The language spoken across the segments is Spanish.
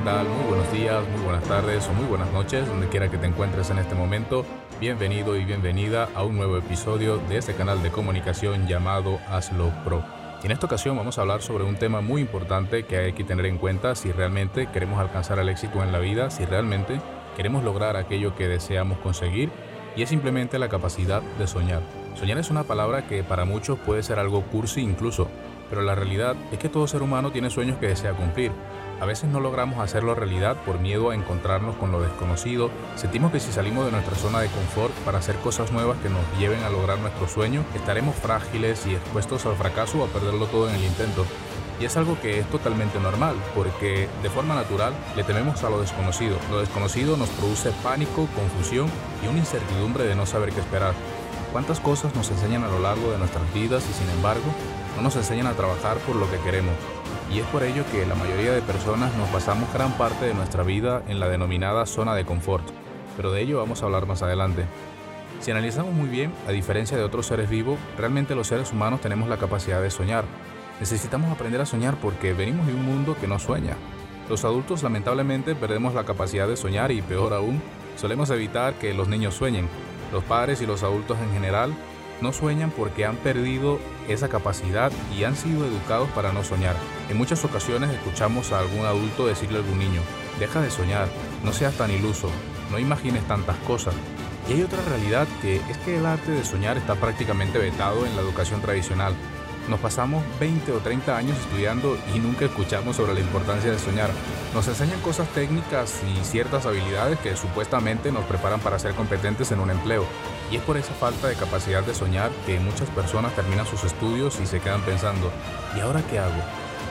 ¿qué tal? Muy buenos días, muy buenas tardes o muy buenas noches, donde quiera que te encuentres en este momento. Bienvenido y bienvenida a un nuevo episodio de este canal de comunicación llamado Hazlo Pro. Y en esta ocasión vamos a hablar sobre un tema muy importante que hay que tener en cuenta si realmente queremos alcanzar el éxito en la vida, si realmente queremos lograr aquello que deseamos conseguir, y es simplemente la capacidad de soñar. Soñar es una palabra que para muchos puede ser algo cursi incluso, pero la realidad es que todo ser humano tiene sueños que desea cumplir. A veces no logramos hacerlo realidad por miedo a encontrarnos con lo desconocido. Sentimos que si salimos de nuestra zona de confort para hacer cosas nuevas que nos lleven a lograr nuestro sueño, estaremos frágiles y expuestos al fracaso o a perderlo todo en el intento. Y es algo que es totalmente normal, porque de forma natural le tememos a lo desconocido. Lo desconocido nos produce pánico, confusión y una incertidumbre de no saber qué esperar. ¿Cuántas cosas nos enseñan a lo largo de nuestras vidas y sin embargo no nos enseñan a trabajar por lo que queremos? Y es por ello que la mayoría de personas nos pasamos gran parte de nuestra vida en la denominada zona de confort, pero de ello vamos a hablar más adelante. Si analizamos muy bien, a diferencia de otros seres vivos, realmente los seres humanos tenemos la capacidad de soñar. Necesitamos aprender a soñar porque venimos de un mundo que no sueña. Los adultos lamentablemente perdemos la capacidad de soñar y peor aún, solemos evitar que los niños sueñen. Los padres y los adultos en general no sueñan porque han perdido esa capacidad y han sido educados para no soñar. En muchas ocasiones escuchamos a algún adulto decirle a algún niño, deja de soñar, no seas tan iluso, no imagines tantas cosas. Y hay otra realidad que es que el arte de soñar está prácticamente vetado en la educación tradicional. Nos pasamos 20 o 30 años estudiando y nunca escuchamos sobre la importancia de soñar. Nos enseñan cosas técnicas y ciertas habilidades que supuestamente nos preparan para ser competentes en un empleo. Y es por esa falta de capacidad de soñar que muchas personas terminan sus estudios y se quedan pensando, ¿y ahora qué hago?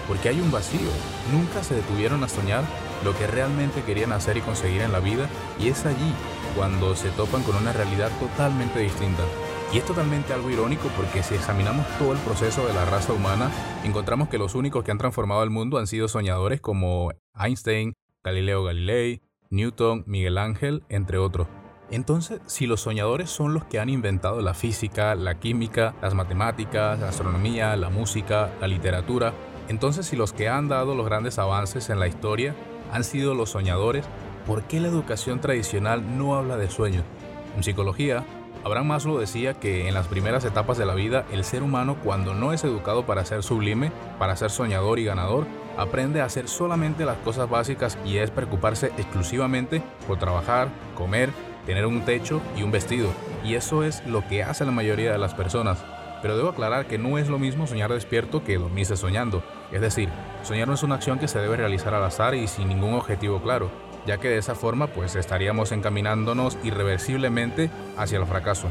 Porque hay un vacío. Nunca se detuvieron a soñar lo que realmente querían hacer y conseguir en la vida y es allí cuando se topan con una realidad totalmente distinta. Y es totalmente algo irónico porque si examinamos todo el proceso de la raza humana, encontramos que los únicos que han transformado el mundo han sido soñadores como Einstein, Galileo Galilei, Newton, Miguel Ángel, entre otros. Entonces, si los soñadores son los que han inventado la física, la química, las matemáticas, la astronomía, la música, la literatura, entonces si los que han dado los grandes avances en la historia han sido los soñadores, ¿por qué la educación tradicional no habla de sueños? En psicología, Abraham Maslow decía que en las primeras etapas de la vida el ser humano cuando no es educado para ser sublime, para ser soñador y ganador, aprende a hacer solamente las cosas básicas y es preocuparse exclusivamente por trabajar, comer, tener un techo y un vestido. Y eso es lo que hace la mayoría de las personas. Pero debo aclarar que no es lo mismo soñar despierto que dormirse soñando. Es decir, soñar no es una acción que se debe realizar al azar y sin ningún objetivo claro ya que de esa forma pues estaríamos encaminándonos irreversiblemente hacia el fracaso.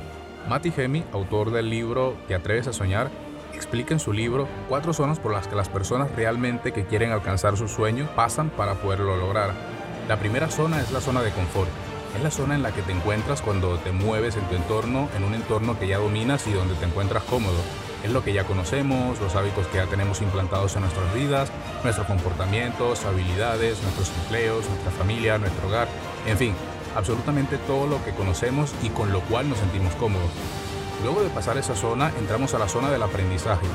Matti Hemi, autor del libro Te atreves a soñar, explica en su libro cuatro zonas por las que las personas realmente que quieren alcanzar sus sueños pasan para poderlo lograr. La primera zona es la zona de confort. Es la zona en la que te encuentras cuando te mueves en tu entorno, en un entorno que ya dominas y donde te encuentras cómodo. Es lo que ya conocemos, los hábitos que ya tenemos implantados en nuestras vidas, nuestros comportamientos, habilidades, nuestros empleos, nuestra familia, nuestro hogar, en fin, absolutamente todo lo que conocemos y con lo cual nos sentimos cómodos. Luego de pasar esa zona, entramos a la zona del aprendizaje,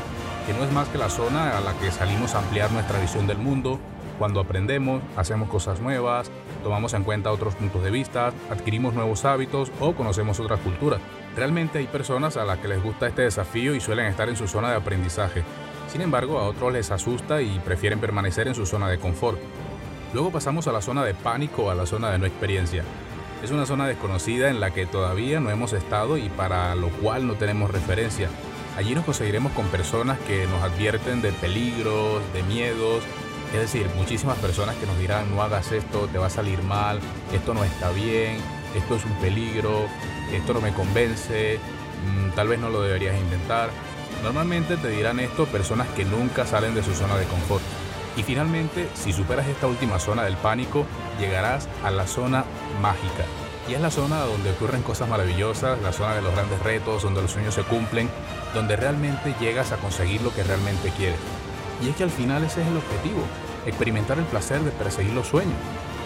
que no es más que la zona a la que salimos a ampliar nuestra visión del mundo, cuando aprendemos, hacemos cosas nuevas, tomamos en cuenta otros puntos de vista, adquirimos nuevos hábitos o conocemos otras culturas. Realmente hay personas a las que les gusta este desafío y suelen estar en su zona de aprendizaje. Sin embargo, a otros les asusta y prefieren permanecer en su zona de confort. Luego pasamos a la zona de pánico o a la zona de no experiencia. Es una zona desconocida en la que todavía no hemos estado y para lo cual no tenemos referencia. Allí nos conseguiremos con personas que nos advierten de peligros, de miedos, es decir, muchísimas personas que nos dirán no hagas esto, te va a salir mal, esto no está bien, esto es un peligro, esto no me convence, mm, tal vez no lo deberías intentar. Normalmente te dirán esto personas que nunca salen de su zona de confort. Y finalmente, si superas esta última zona del pánico, llegarás a la zona mágica. Y es la zona donde ocurren cosas maravillosas, la zona de los grandes retos, donde los sueños se cumplen, donde realmente llegas a conseguir lo que realmente quieres. Y es que al final ese es el objetivo, experimentar el placer de perseguir los sueños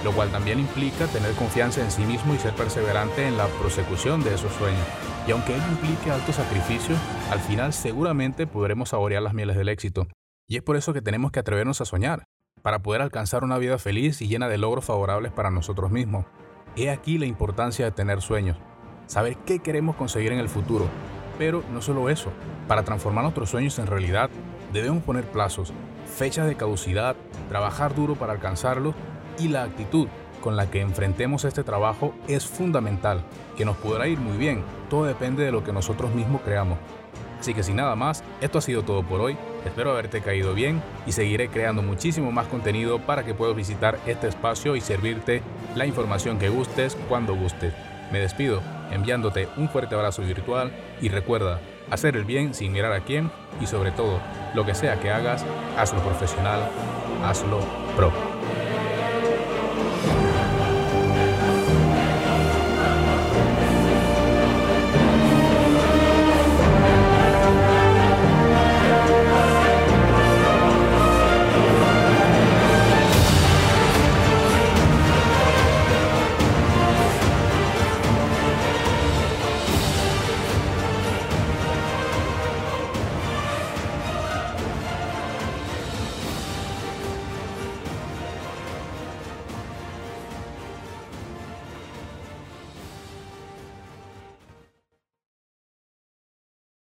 lo cual también implica tener confianza en sí mismo y ser perseverante en la prosecución de esos sueños. Y aunque ello implique altos sacrificios, al final seguramente podremos saborear las mieles del éxito. Y es por eso que tenemos que atrevernos a soñar, para poder alcanzar una vida feliz y llena de logros favorables para nosotros mismos. He aquí la importancia de tener sueños, saber qué queremos conseguir en el futuro. Pero no solo eso, para transformar nuestros sueños en realidad, debemos poner plazos, fechas de caducidad, trabajar duro para alcanzarlos y la actitud con la que enfrentemos este trabajo es fundamental, que nos podrá ir muy bien, todo depende de lo que nosotros mismos creamos. Así que sin nada más, esto ha sido todo por hoy, espero haberte caído bien y seguiré creando muchísimo más contenido para que puedas visitar este espacio y servirte la información que gustes cuando gustes. Me despido enviándote un fuerte abrazo virtual y recuerda, hacer el bien sin mirar a quién y sobre todo, lo que sea que hagas, hazlo profesional, hazlo pro.